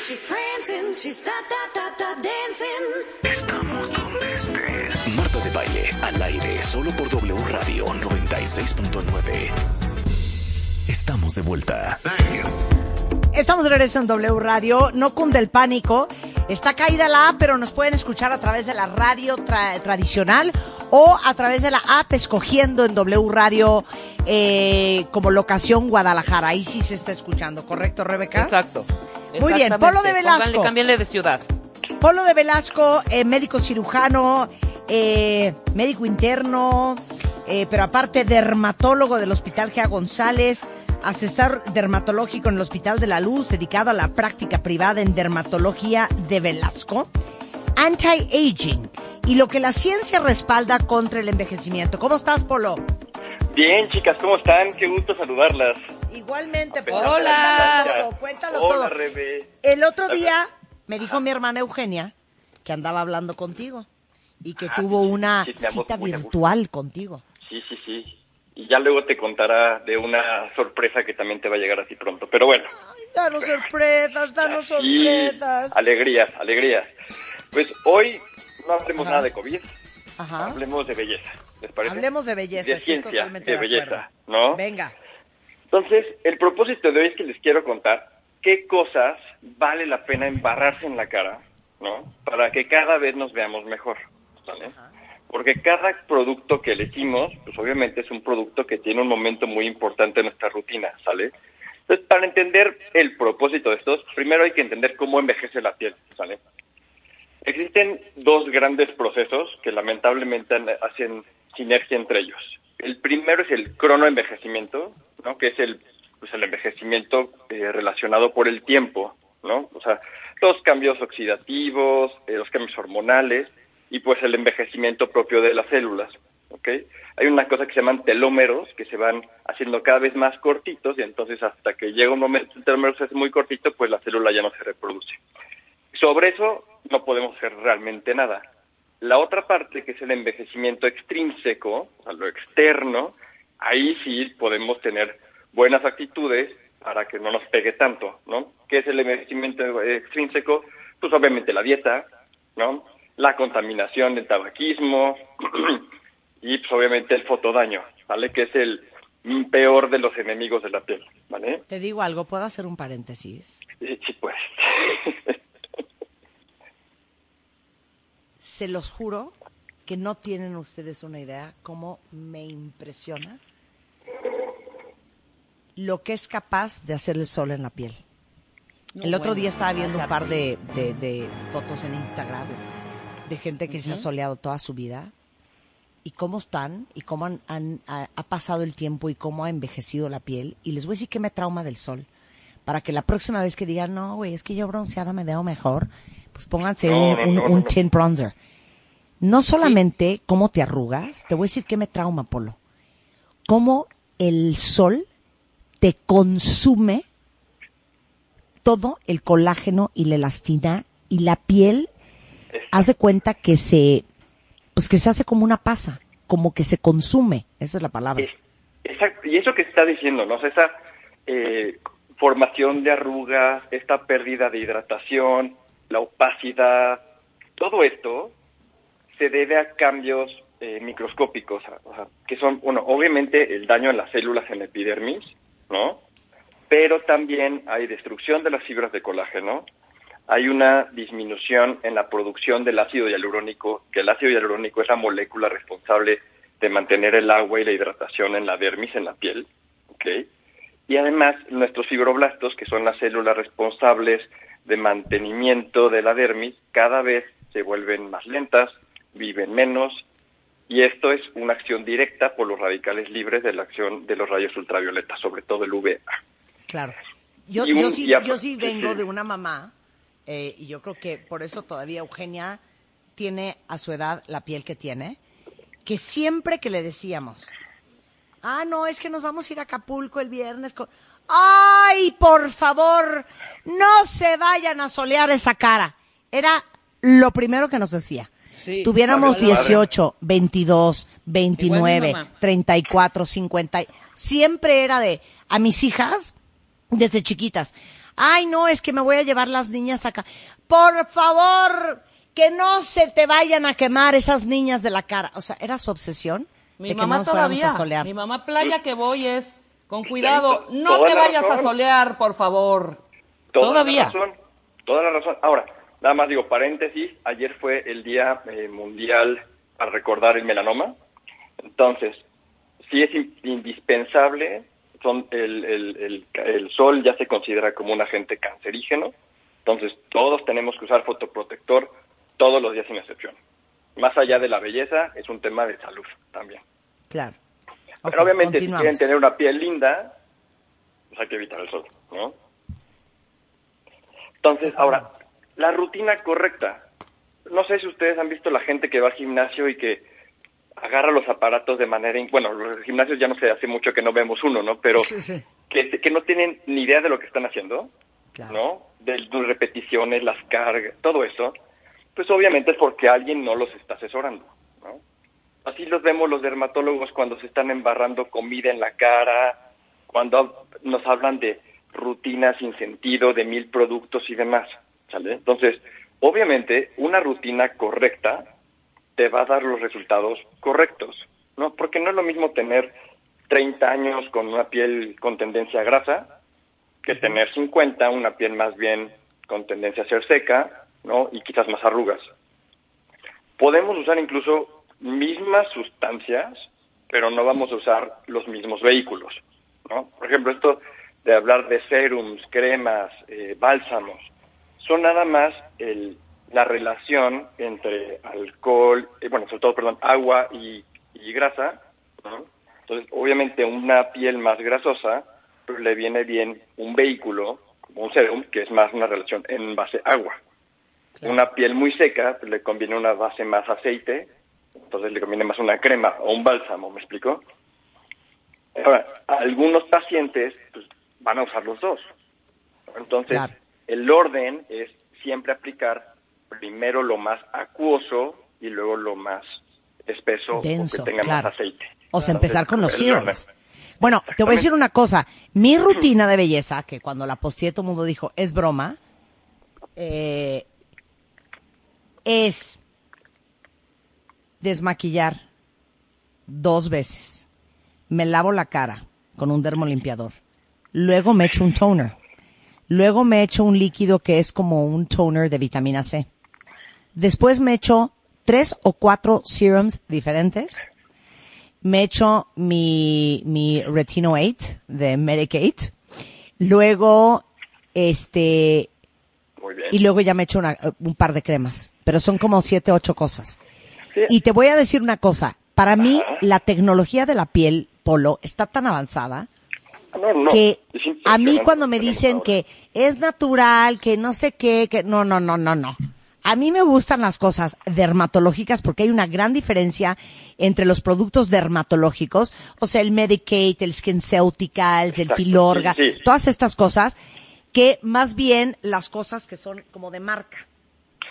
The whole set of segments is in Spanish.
she's prancing, she's da da da da dancing. Estamos donde estés. Marta de baile al aire solo por W Radio 96.9. Estamos de vuelta. Estamos de regreso en W Radio. No cunde el pánico. Está caída la app, pero nos pueden escuchar a través de la radio tra- tradicional o a través de la app escogiendo en W Radio eh, como locación Guadalajara. Ahí sí se está escuchando, ¿correcto, Rebeca? Exacto. Muy bien. Polo de Velasco. Pónganle, cámbienle de ciudad. Polo de Velasco, eh, médico cirujano, eh, médico interno, eh, pero aparte dermatólogo del Hospital Gea González, asesor dermatológico en el Hospital de la Luz, dedicado a la práctica privada en dermatología de Velasco, anti-aging y lo que la ciencia respalda contra el envejecimiento. ¿Cómo estás, Polo? Bien, chicas, ¿cómo están? Qué gusto saludarlas. Igualmente. Polo. Hola. Cuéntalo todo, cuéntalo Hola, todo. Rebe. El otro día me dijo mi hermana Eugenia que andaba hablando contigo y que Ah, tuvo sí, una sí, cita virtual contigo. Sí, sí, sí. Y ya luego te contará de una sorpresa que también te va a llegar así pronto. Pero bueno. Ay, danos sorpresas, danos Sí, sorpresas. alegrías, alegrías. Pues hoy no hablemos Ajá. nada de COVID, Ajá. hablemos de belleza. ¿Les parece? Hablemos de belleza, De ciencia, de de belleza. ¿no? Venga. Entonces, el propósito de hoy es que les quiero contar qué cosas vale la pena embarrarse en la cara, ¿no? Para que cada vez nos veamos mejor, ¿sale? Porque cada producto que elegimos, pues obviamente es un producto que tiene un momento muy importante en nuestra rutina, ¿sale? Entonces, para entender el propósito de estos, primero hay que entender cómo envejece la piel, ¿sale? Existen dos grandes procesos que lamentablemente hacen sinergia entre ellos. El primero es el cronoenvejecimiento, ¿no? que es el, pues el envejecimiento eh, relacionado por el tiempo, ¿no? O sea, los cambios oxidativos, eh, los cambios hormonales y pues el envejecimiento propio de las células, ¿ok? Hay una cosa que se llaman telómeros que se van haciendo cada vez más cortitos y entonces hasta que llega un momento el telómero se hace muy cortito, pues la célula ya no se reproduce. Sobre eso no podemos hacer realmente nada. La otra parte, que es el envejecimiento extrínseco, a lo externo, ahí sí podemos tener buenas actitudes para que no nos pegue tanto, ¿no? ¿Qué es el envejecimiento extrínseco? Pues obviamente la dieta, ¿no? La contaminación del tabaquismo y pues obviamente el fotodaño, ¿vale? Que es el peor de los enemigos de la piel, ¿vale? Te digo algo, ¿puedo hacer un paréntesis? Sí, sí, pues. Se los juro que no tienen ustedes una idea cómo me impresiona lo que es capaz de hacer el sol en la piel. el otro día estaba viendo un par de, de- de fotos en Instagram de gente que se ha soleado toda su vida y cómo están y cómo han, han- ha, ha pasado el tiempo y cómo ha envejecido la piel. Y les voy a decir que me trauma del sol. Para que la próxima vez que digan, no, güey, es que yo bronceada me veo mejor, pues pónganse No, un, no, un- un chin bronzer. No solamente cómo te arrugas, te voy a decir que me trauma, Polo. Cómo el sol te consume todo el colágeno y la elastina y la piel haz de cuenta que se pues que se hace como una pasa, como que se consume, esa es la palabra. Exacto, y eso que está diciendo, ¿no? O sea, esa eh, formación de arrugas, esta pérdida de hidratación, la opacidad, todo esto se debe a cambios eh, microscópicos, que son, bueno, obviamente el daño en las células en la epidermis, ¿no? Pero también hay destrucción de las fibras de colágeno, hay una disminución en la producción del ácido hialurónico, que el ácido hialurónico es la molécula responsable de mantener el agua y la hidratación en la dermis, en la piel, ¿ok? Y además nuestros fibroblastos, que son las células responsables de mantenimiento de la dermis, cada vez se vuelven más lentas, viven menos, y esto es una acción directa por los radicales libres de la acción de los rayos ultravioletas, sobre todo el UVA. Claro. Yo, un- yo sí, yo sí vengo de una mamá, eh, y yo creo que por eso todavía Eugenia tiene a su edad la piel que tiene, que siempre que le decíamos, ah, no, es que nos vamos a ir a Acapulco el viernes con... ¡Ay, por favor! No se vayan a solear esa cara. Era lo primero que nos decía. Sí. Tuviéramos Vale, vale. 18, 22, 29, Igual mi mamá. 34, 50. Siempre era de, a mis hijas, desde chiquitas, Ay, no, es que me voy a llevar las niñas acá. Por favor, que no se te vayan a quemar esas niñas de la cara. O sea, era su obsesión Mi de que mamá no nos fuéramos todavía, a solear. mi mamá playa que voy es, con cuidado, Tienes no te vayas a solear, por favor. Toda Todavía. La razón, toda la razón. Ahora, nada más digo, paréntesis, ayer fue el Día eh, Mundial para recordar el melanoma. Entonces, sí es in- indispensable, son el, el, el, el sol ya se considera como un agente cancerígeno, entonces todos tenemos que usar fotoprotector todos los días sin excepción. Más allá de la belleza, es un tema de salud también. Claro. Pero obviamente, si quieren tener una piel linda, pues hay que evitar el sol, ¿no? Entonces, ahora, la rutina correcta. No sé si ustedes han visto la gente que va al gimnasio y que agarra los aparatos de manera... Bueno, los gimnasios ya no sé, hace mucho que no vemos uno, ¿no? Pero Sí, sí. Que, que no tienen ni idea de lo que están haciendo, Claro. ¿no? De las repeticiones, las cargas, todo eso. Pues obviamente es porque alguien no los está asesorando. Así los vemos los dermatólogos cuando se están embarrando comida en la cara, cuando nos hablan de rutinas sin sentido, de mil productos y demás, ¿sale? Entonces, obviamente, una rutina correcta te va a dar los resultados correctos, ¿no? Porque no es lo mismo tener 30 años con una piel con tendencia a grasa que tener 50, una piel más bien con tendencia a ser seca, ¿no? Y quizás más arrugas. Podemos usar incluso mismas sustancias, pero no vamos a usar los mismos vehículos, ¿no? Por ejemplo, esto de hablar de serums, cremas, eh, bálsamos, son nada más el, la relación entre alcohol, eh, bueno, sobre todo, perdón, agua y, y grasa, ¿no? Entonces, obviamente, una piel más grasosa, pues le viene bien un vehículo, como un serum, que es más una relación en base agua. Una piel muy seca, pues le conviene una base más aceite, entonces le conviene más una crema o un bálsamo, ¿me explico? Ahora, algunos pacientes pues, van a usar los dos. Entonces, Claro. el orden es siempre aplicar primero lo más acuoso y luego lo más espeso Denso, o que tenga claro. más aceite. O sea, Entonces, empezar con los serums. Bueno, te voy a decir una cosa. Mi rutina de belleza, que cuando la posteé todo el mundo dijo, es broma, eh, es desmaquillar dos veces. Me lavo la cara con un dermolimpiador. Luego me echo un toner. Luego me echo un líquido que es como un toner de vitamina C. Después me echo tres o cuatro serums diferentes me echo mi, mi Retino 8 de Medicate. Luego, este, Muy bien. y luego ya me echo una- un par de cremas. Pero son como siete, ocho cosas. Sí. Y te voy a decir una cosa. Para mí, la tecnología de la piel, Polo, está tan avanzada No, no, que a mí cuando me dicen que es natural, que no sé qué, que no, no, no, no, no. A mí me gustan las cosas dermatológicas porque hay una gran diferencia entre los productos dermatológicos, o sea, el Medicate, el SkinCeuticals, el Filorga, sí, sí. todas estas cosas, que más bien las cosas que son como de marca,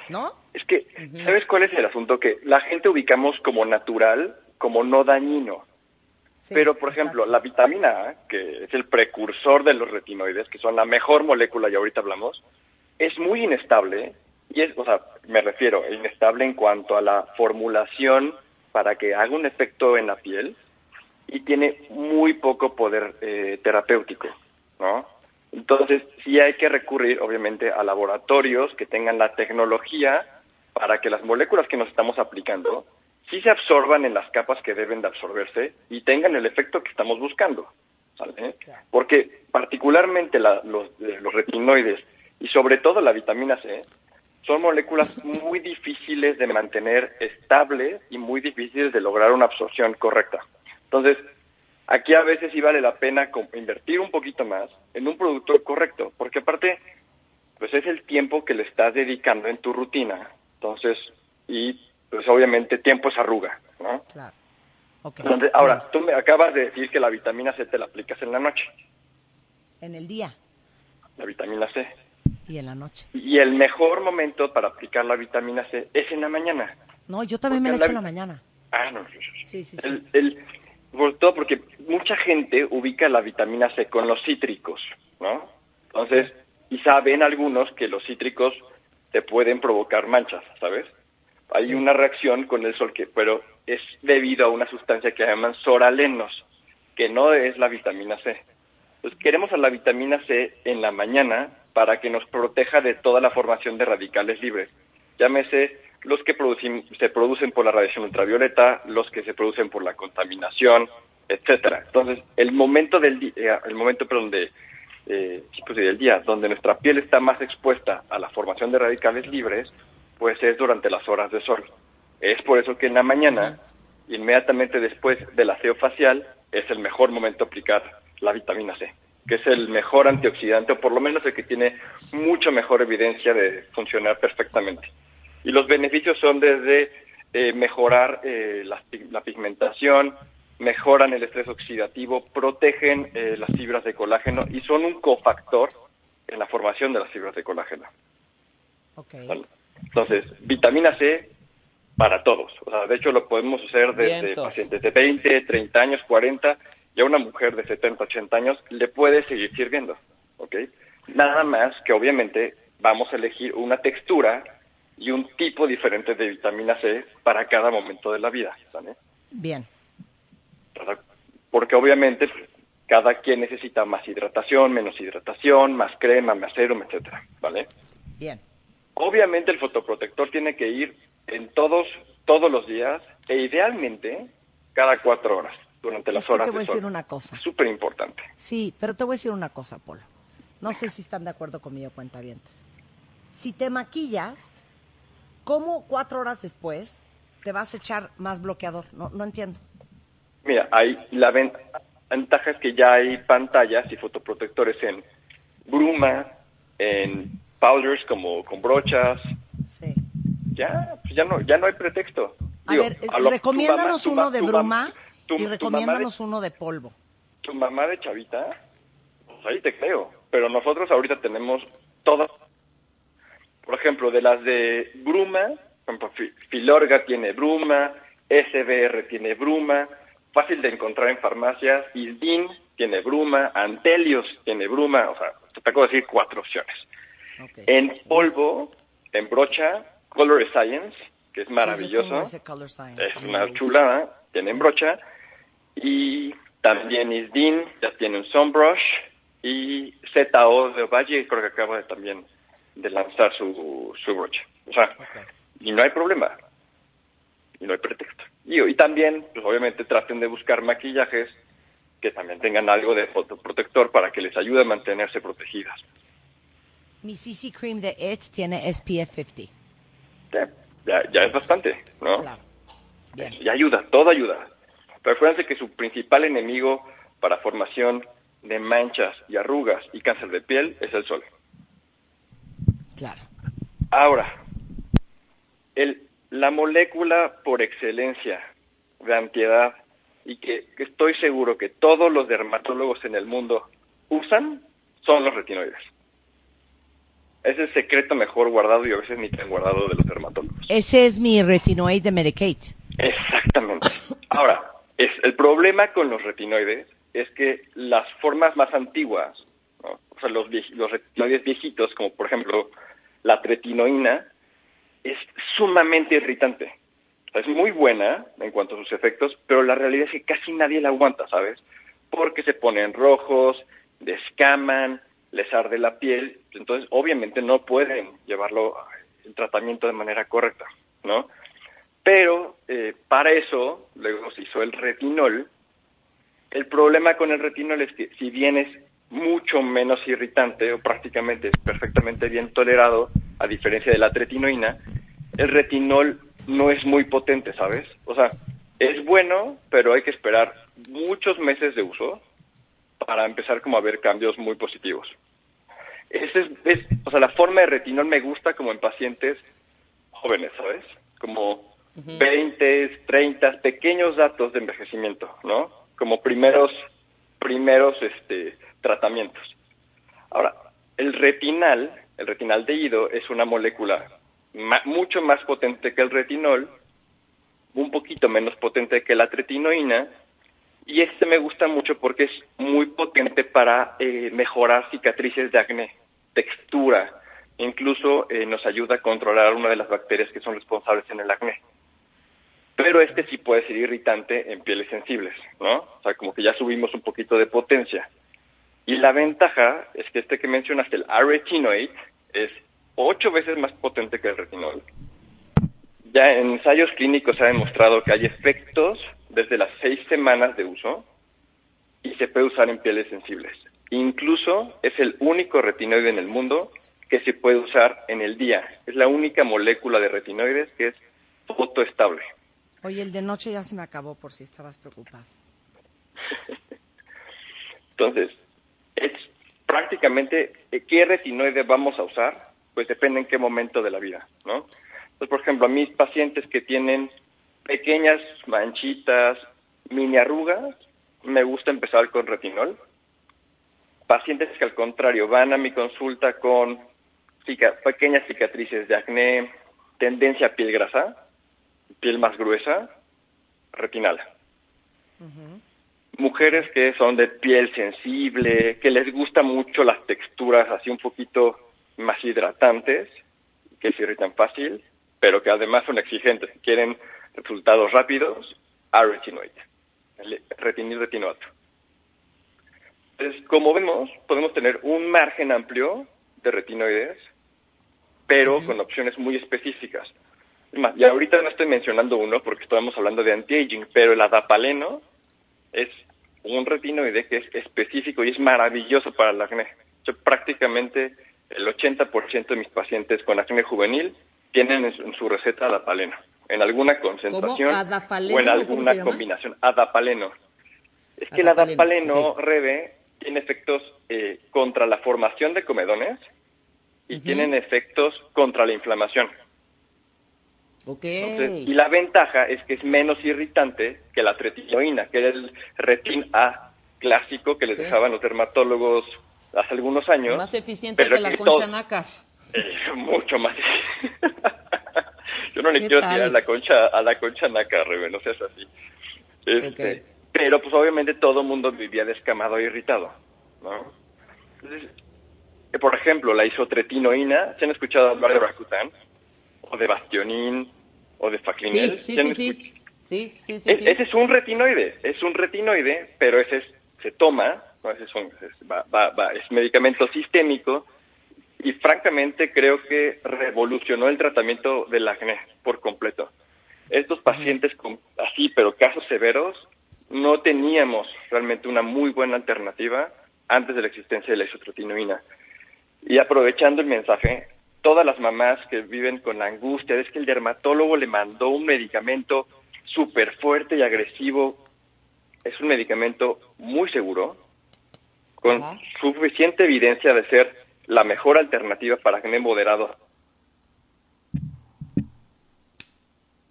¿no? Es que, ¿sabes cuál es el asunto? Que la gente ubicamos como natural, como no dañino. Sí, Pero, por ejemplo, la vitamina A, que es el precursor de los retinoides, que son la mejor molécula, y ahorita hablamos, es muy inestable, y es, o sea, me refiero, inestable en cuanto a la formulación para que haga un efecto en la piel, y tiene muy poco poder eh, terapéutico, ¿no? Entonces, sí hay que recurrir, obviamente, a laboratorios que tengan la tecnología para que las moléculas que nos estamos aplicando sí se absorban en las capas que deben de absorberse y tengan el efecto que estamos buscando. ¿sale? Porque particularmente la- los, eh, los retinoides y sobre todo la vitamina C son moléculas muy difíciles de mantener estables y muy difíciles de lograr una absorción correcta. Entonces, aquí a veces sí vale la pena invertir un poquito más en un producto correcto, porque aparte, pues es el tiempo que le estás dedicando en tu rutina. Entonces, y pues obviamente tiempo es arruga, ¿no? Claro. Ok. Entonces, ahora, tú me acabas de decir que la vitamina C te la aplicas en la noche, En el día la vitamina C. y en la noche. Y el mejor momento para aplicar la vitamina C es en la mañana. No, yo también me la Porque echo en la- la mañana. Ah, no. Sí, sí, sí. El, el- por todo porque mucha gente ubica la vitamina C con los cítricos, ¿no? Entonces, y saben algunos que los cítricos te pueden provocar manchas, ¿sabes? Hay una reacción con el sol que, pero es debido a una sustancia que llaman soralenos, que no es la vitamina C. Entonces queremos a la vitamina C en la mañana para que nos proteja de toda la formación de radicales libres. Llámese los que producen, se producen por la radiación ultravioleta, los que se producen por la contaminación, etcétera. Entonces, el momento del día, el momento, perdón, de, eh, pues, del día donde nuestra piel está más expuesta a la formación de radicales libres, pues es durante las horas de sol. Es por eso que en la mañana, inmediatamente después del aseo facial, es el mejor momento aplicar la vitamina C, que es el mejor antioxidante, o por lo menos el que tiene mucho mejor evidencia de funcionar perfectamente. Y los beneficios son desde eh, mejorar eh, la, la pigmentación, mejoran el estrés oxidativo, protegen eh, las fibras de colágeno y son un cofactor en la formación de las fibras de colágeno. Okay. ¿Vale? Entonces, vitamina C para todos. O sea, de hecho, lo podemos hacer desde Vientos. pacientes de 20, 30 años, 40, y a una mujer de 70, 80 años le puede seguir sirviendo. ¿Ok? Nada más que obviamente vamos a elegir una textura y un tipo diferente de vitamina C para cada momento de la vida. ¿vale? Bien. ¿Verdad? Porque obviamente cada quien necesita más hidratación, menos hidratación, más crema, más serum, etcétera, ¿vale? Bien. Obviamente el fotoprotector tiene que ir en todos todos los días e idealmente cada cuatro horas durante las Es que horas te voy a sol. decir una cosa. Súper importante. Sí, pero te voy a decir una cosa, Polo. No sé si están de acuerdo conmigo, cuentavientes. Si te maquillas, ¿cómo cuatro horas después te vas a echar más bloqueador? No, no entiendo. Mira, hay la ven- ventaja es que ya hay pantallas y fotoprotectores en bruma, en powders como con brochas. Sí. Ya, pues ya no, ya no hay pretexto. A Digo, ver, a lo- recomiéndanos tu mamá- uno de tu bruma tu- y de- recomiéndanos uno de polvo. tu mamá de chavita, pues ahí te creo. Pero nosotros ahorita tenemos todas. Por ejemplo, de las de Bruma, por ejemplo, Fi- Filorga tiene Bruma, SBR tiene Bruma, fácil de encontrar en farmacias, Isdin tiene Bruma, Antelios tiene Bruma, o sea, te acabo de decir cuatro opciones. En polvo, en brocha, Color Science, que es Sí, maravilloso. tengo Science. Es una chulada, tiene en brocha. Y también Isdin ya tiene un Sunbrush. Y ZO de Valle creo que acaba de, también de lanzar su, su brocha. O sea, y no hay problema. Y no hay pretexto. Y, y también, pues obviamente traten de buscar maquillajes que también tengan algo de fotoprotector para que les ayude a mantenerse protegidas. Mi CC Cream de It tiene SPF 50. Ya, ya, ya es bastante, ¿no? Claro. Bien. Y ayuda, todo ayuda. Pero acuérdense que su principal enemigo para formación de manchas y arrugas y cáncer de piel es el sol. Claro. Ahora, el, la molécula por excelencia de antiedad y que, estoy seguro que todos los dermatólogos en el mundo usan son los retinoides. Es el secreto mejor guardado y a veces ni tan guardado de los dermatólogos. Ese es mi retinoid de Medicate. Exactamente. Ahora, es, el problema con los retinoides es que las formas más antiguas, ¿no? o sea, los, los retinoides viejitos, como por ejemplo la tretinoína, es sumamente irritante. Es muy buena en cuanto a sus efectos, pero la realidad es que casi nadie la aguanta, ¿sabes? Porque se ponen rojos, descaman, les arde la piel, entonces obviamente no pueden llevarlo el tratamiento de manera correcta, ¿no? Pero eh, para eso luego se hizo el retinol. El problema con el retinol es que si bien es mucho menos irritante o prácticamente perfectamente bien tolerado, a diferencia de la tretinoína, el retinol no es muy potente, ¿sabes? O sea, es bueno, pero hay que esperar muchos meses de uso para empezar como a ver cambios muy positivos. Ese es, es- o sea, la forma de retinol me gusta como en pacientes jóvenes, ¿sabes? Como 20, 30, pequeños datos de envejecimiento, ¿no? Como primeros, primeros este, tratamientos. Ahora, el retinal, el retinal de ido es una molécula mucho más potente que el retinol, un poquito menos potente que la tretinoína, y este me gusta mucho porque es muy potente para eh, mejorar cicatrices de acné. textura, incluso eh, nos ayuda a controlar una de las bacterias que son responsables en el acné. Pero este sí puede ser irritante en pieles sensibles, ¿no? O sea, como que ya subimos un poquito de potencia. Y la ventaja es que este que mencionaste, el aretinoid, es ocho veces más potente que el retinol. Ya en ensayos clínicos se ha demostrado que hay efectos desde las seis semanas de uso y se puede usar en pieles sensibles. Incluso es el único retinoide en el mundo que se puede usar en el día. Es la única molécula de retinoides que es fotoestable. Oye, el de noche ya se me acabó por si estabas preocupado. Entonces, es prácticamente eh, qué retinoide vamos a usar, pues depende en qué momento de la vida, ¿no? Entonces, por ejemplo, a mis pacientes que tienen pequeñas manchitas, mini arrugas, me gusta empezar con retinol. Pacientes que al contrario van a mi consulta con pequeñas cicatrices de acné, tendencia a piel grasa, piel más gruesa, retinal. Mujeres que son de piel sensible, que les gusta mucho las texturas así un poquito más hidratantes, que se irritan fácil, pero que además son exigentes, quieren resultados rápidos, a retinoide, retinil retinoato. Entonces, como vemos, podemos tener un margen amplio de retinoides, pero con opciones muy específicas. Y ahorita no estoy mencionando uno porque estamos hablando de anti-aging, pero el adapaleno es un retinoide que es específico y es maravilloso para el acné. prácticamente el 80% de mis pacientes con acné juvenil tienen en su receta adapaleno, en alguna concentración o en alguna combinación. Adapaleno. Es que el adapaleno, Rebe, tiene efectos eh, contra la formación de comedones y tienen efectos contra la inflamación. Okay. y la ventaja es que es menos irritante que la tretinoína, que era el retin A clásico que les dejaban los dermatólogos hace algunos años. Más eficiente que la concha nácar. Eh, mucho más. Yo no le quiero tirar a la concha a la concha nácar, no seas así. Este, Pero pues obviamente todo el mundo vivía descamado e irritado, ¿no? Entonces, eh, por ejemplo, la isotretinoína, ¿se han escuchado hablar de Rakuten? O de Bastionin, o de Faclinel. Sí, sí, sí, sí. sí, sí, Ese es un retinoide, es un retinoide, pero ese se toma, ese es, es, medicamento sistémico y francamente creo que revolucionó el tratamiento del acné por completo. Estos pacientes con así, pero casos severos, no teníamos realmente una muy buena alternativa antes de la existencia de la isotretinoína. Y aprovechando el mensaje, todas las mamás que viven con la angustia es que el dermatólogo le mandó un medicamento súper fuerte y agresivo. Es un medicamento muy seguro, con suficiente evidencia de ser la mejor alternativa para acné moderado.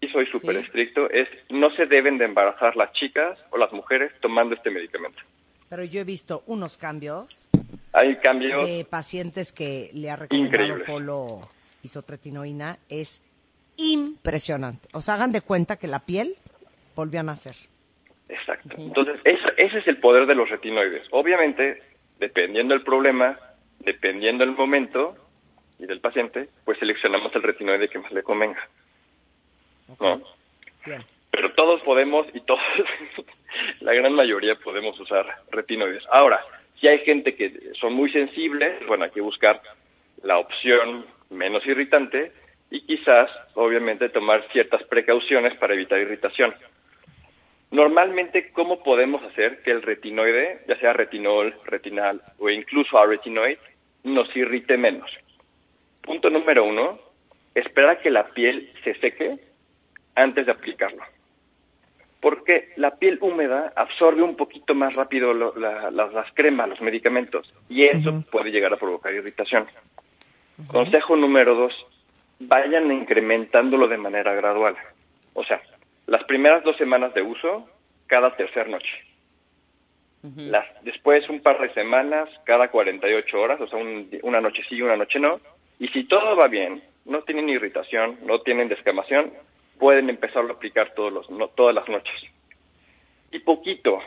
Y soy súper estricto, es no se deben de embarazar las chicas o las mujeres tomando este medicamento. Pero yo he visto unos cambios hay cambios de pacientes que le ha recomendado polo isotretinoína es impresionante. O sea, hagan de cuenta que la piel volvió a nacer. Exacto. Entonces, ese es el poder de los retinoides. Obviamente, dependiendo del problema, dependiendo del momento y del paciente, pues seleccionamos el retinoide que más le convenga. ¿No? Bien. Pero todos podemos y todos, la gran mayoría podemos usar retinoides. Ahora, si hay gente que son muy sensibles, bueno, hay que buscar la opción menos irritante y quizás, obviamente, tomar ciertas precauciones para evitar irritación. Normalmente, ¿cómo podemos hacer que el retinoide, ya sea retinol, retinal o incluso a retinoid, nos irrite menos? Punto número uno, esperar a que la piel se seque antes de aplicarlo porque la piel húmeda absorbe un poquito más rápido las cremas, los medicamentos, y eso puede llegar a provocar irritación. Consejo número dos, vayan incrementándolo de manera gradual. O sea, las primeras dos semanas de uso, cada tercera noche. las, después un par de semanas, cada 48 horas, o sea, una noche sí y una noche no. Y si todo va bien, no tienen irritación, no tienen descamación, pueden empezarlo a aplicar todos los, no, todas las noches. Y poquito,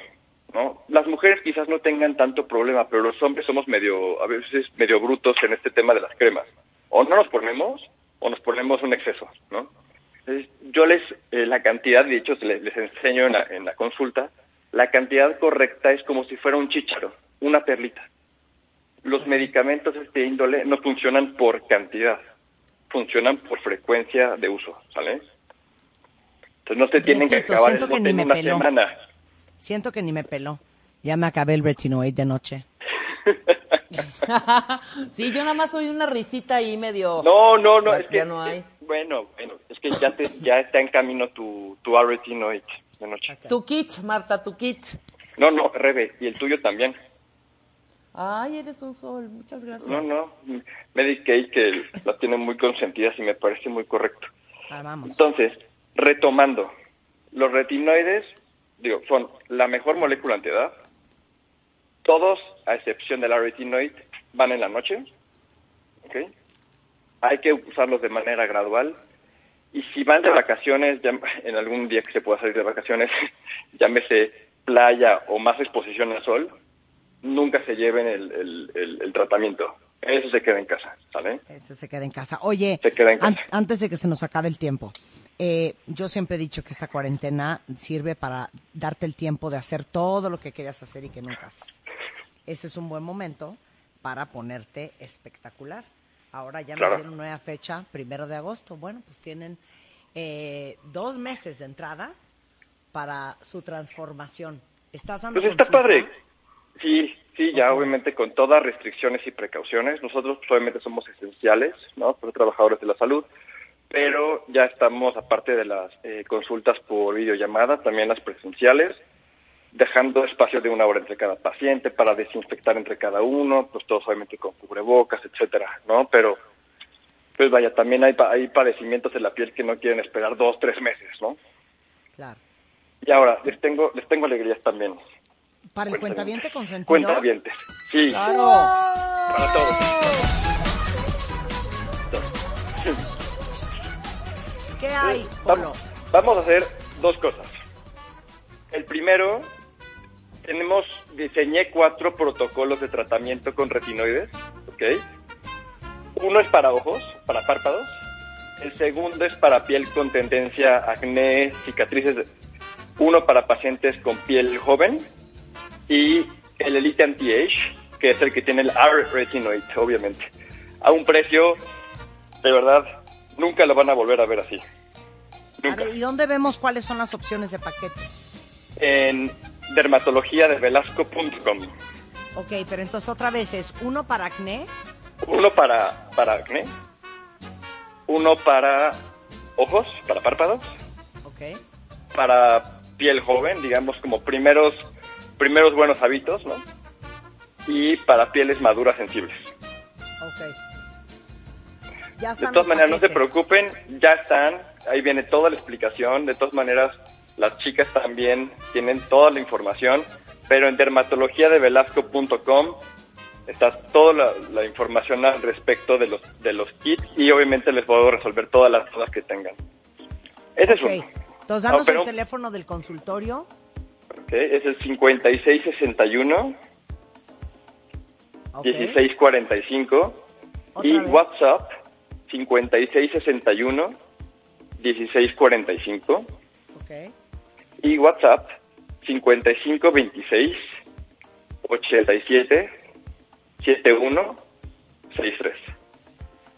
¿no? Las mujeres quizás no tengan tanto problema, pero los hombres somos medio, a veces medio brutos en este tema de las cremas. O no nos ponemos, o nos ponemos un exceso, ¿no? yo les, eh, la cantidad, de hecho, les, enseño en la, consulta, la cantidad correcta es como si fuera un chícharo, una perlita. Los medicamentos de este índole no funcionan por cantidad, funcionan por frecuencia de uso, ¿sale? Entonces no se tienen que acabar siento que en una semana. Siento que ni me peló. Ya me acabé el retinoid de noche. sí, yo nada más soy una risita ahí medio... No, no, no, es que... Ya no hay. bueno, bueno, es que ya, te, ya está en camino tu, tu retinoid de noche. Tu kit, Marta, tu kit. No, no, Rebe, y el tuyo también. Ay, eres un sol, muchas gracias. No, no, Medicaid que la tiene muy consentida y me parece muy correcto. Ah, vamos. Entonces, retomando, los retinoides, digo, son la mejor molécula antiedad. Todos, a excepción del retinoid, van en la noche. ¿Ok? Hay que usarlos de manera gradual. Y si van de vacaciones, ya, en algún día que se pueda salir de vacaciones, llámese playa o más exposición al sol, nunca se lleven el, el, tratamiento. Eso se queda en casa, ¿sale? Eso se queda en casa. Oye, antes de que se nos acabe el tiempo, eh, yo siempre he dicho que esta cuarentena sirve para darte el tiempo de hacer todo lo que querías hacer y que nunca haces. Ese es un buen momento para ponerte espectacular. Ahora ya nos dieron nueva fecha, primero de agosto. Bueno, pues tienen eh, dos meses de entrada para su transformación. ¿Estás dando Pues está padre. Sí, sí, ya obviamente con todas restricciones y precauciones. Nosotros pues, obviamente somos esenciales, ¿no? Por trabajadores de la salud, pero ya estamos, aparte de las eh, consultas por videollamada, también las presenciales, dejando espacio de una hora entre cada paciente para desinfectar entre cada uno, pues todos obviamente con cubrebocas, etcétera, ¿no? Pero, pues vaya, también hay, hay padecimientos de la piel que no quieren esperar dos, tres meses, ¿no? Claro. Y ahora, les tengo, les tengo alegrías también. ¿Para el cuentaviente consentido? Cuentavientes, sí. ¡Claro! Para todos. ¿Qué hay, Vamos, vamos a hacer dos cosas. El primero, tenemos, diseñé cuatro protocolos de tratamiento con retinoides, ¿ok? Uno es para ojos, para párpados. El segundo es para piel con tendencia acné, cicatrices. Uno para pacientes con piel joven y el Elite Anti-Age, que es el que tiene el R-Retinoid, obviamente, a un precio, de verdad, nunca lo van a volver a ver así. ¿y dónde vemos cuáles son las opciones de paquete? En dermatologiadevelasco.com. Ok, pero entonces otra vez es uno para acné. Uno para, para acné. Uno para ojos, para párpados. Ok. Para piel joven, digamos como primeros primeros buenos hábitos, ¿no? Y para pieles maduras sensibles. Ok. Ya de todas maneras, no se preocupen, ya están, ahí viene toda la explicación, de todas maneras, las chicas también tienen toda la información, pero en dermatologiadevelasco.com está toda la, información al respecto de los, de los kits y obviamente les puedo resolver todas las dudas que tengan. Ese es un... Entonces, danos el teléfono del consultorio. Es el 5661 1645 y WhatsApp 5661 1645 okay. y WhatsApp 5526 87 7163.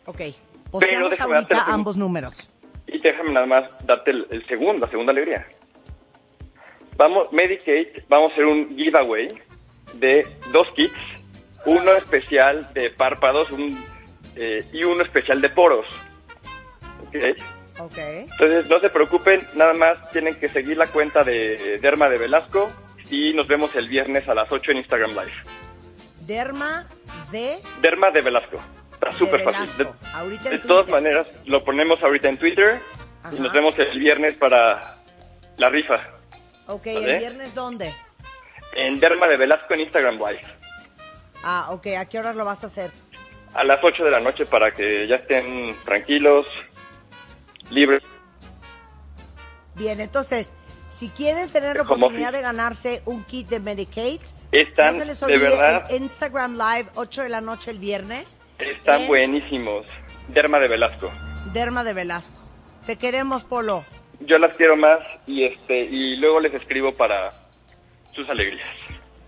Ok, posteamos ahorita ambos números. Y déjame nada más darte el, el segundo, la segunda alegría vamos, Medicaid, vamos a hacer un giveaway de dos kits, uno especial de párpados eh, y uno especial de poros. ¿Ok? Entonces, no se preocupen, nada más tienen que seguir la cuenta de Derma de Velasco y nos vemos el viernes a las 8 en Instagram Live. Derma de... Derma de Velasco. Está súper fácil. De, todas maneras, lo ponemos ahorita en Twitter y nos vemos el viernes para la rifa. Ok, ¿el viernes dónde? En Derma de Velasco en Instagram Live. Ah, ok, ¿a qué horas lo vas a hacer? A las 8 de la noche para que ya estén tranquilos, libres. Bien, entonces, Si quieren tener la oportunidad office. de ganarse un kit de Medicaid, Están, no se les de verdad, el Instagram Live, 8 de la noche el viernes. están en buenísimos. Derma de Velasco. Derma de Velasco. Te queremos, Polo. Yo las quiero más y este y luego les escribo para sus alegrías.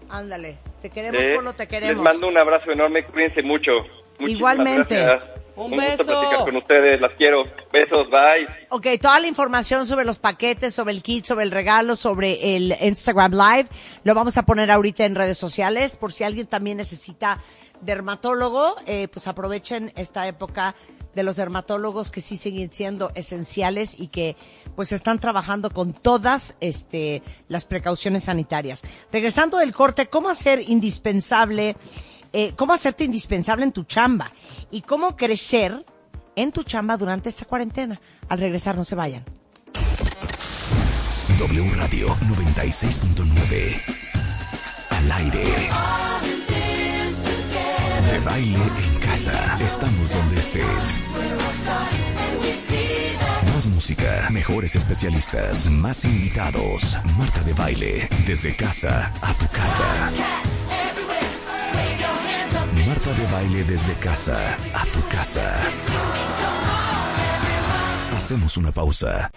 Ándale. Te queremos, ¿eh? Polo, te queremos. Les mando un abrazo enorme, cuídense mucho. Muchísimas Igualmente. gracias. Un gusto beso. platicar con ustedes, las quiero. Besos, bye. Ok, toda la información sobre los paquetes, sobre el kit, sobre el regalo, sobre el Instagram Live, lo vamos a poner ahorita en redes sociales. Por si alguien también necesita dermatólogo, eh, pues aprovechen esta época de los dermatólogos que sí siguen siendo esenciales y que pues están trabajando con todas este, las precauciones sanitarias. Regresando del corte, ¿cómo hacer indispensable, eh, cómo hacerte indispensable en tu chamba y cómo crecer en tu chamba durante esta cuarentena? Al regresar, no se vayan. W Radio 96.9. Al aire. De baile en casa. Estamos donde estés. Más música, mejores especialistas, más invitados. Marta de baile, desde casa a tu casa. Marta de baile desde casa a tu casa. Hacemos una pausa.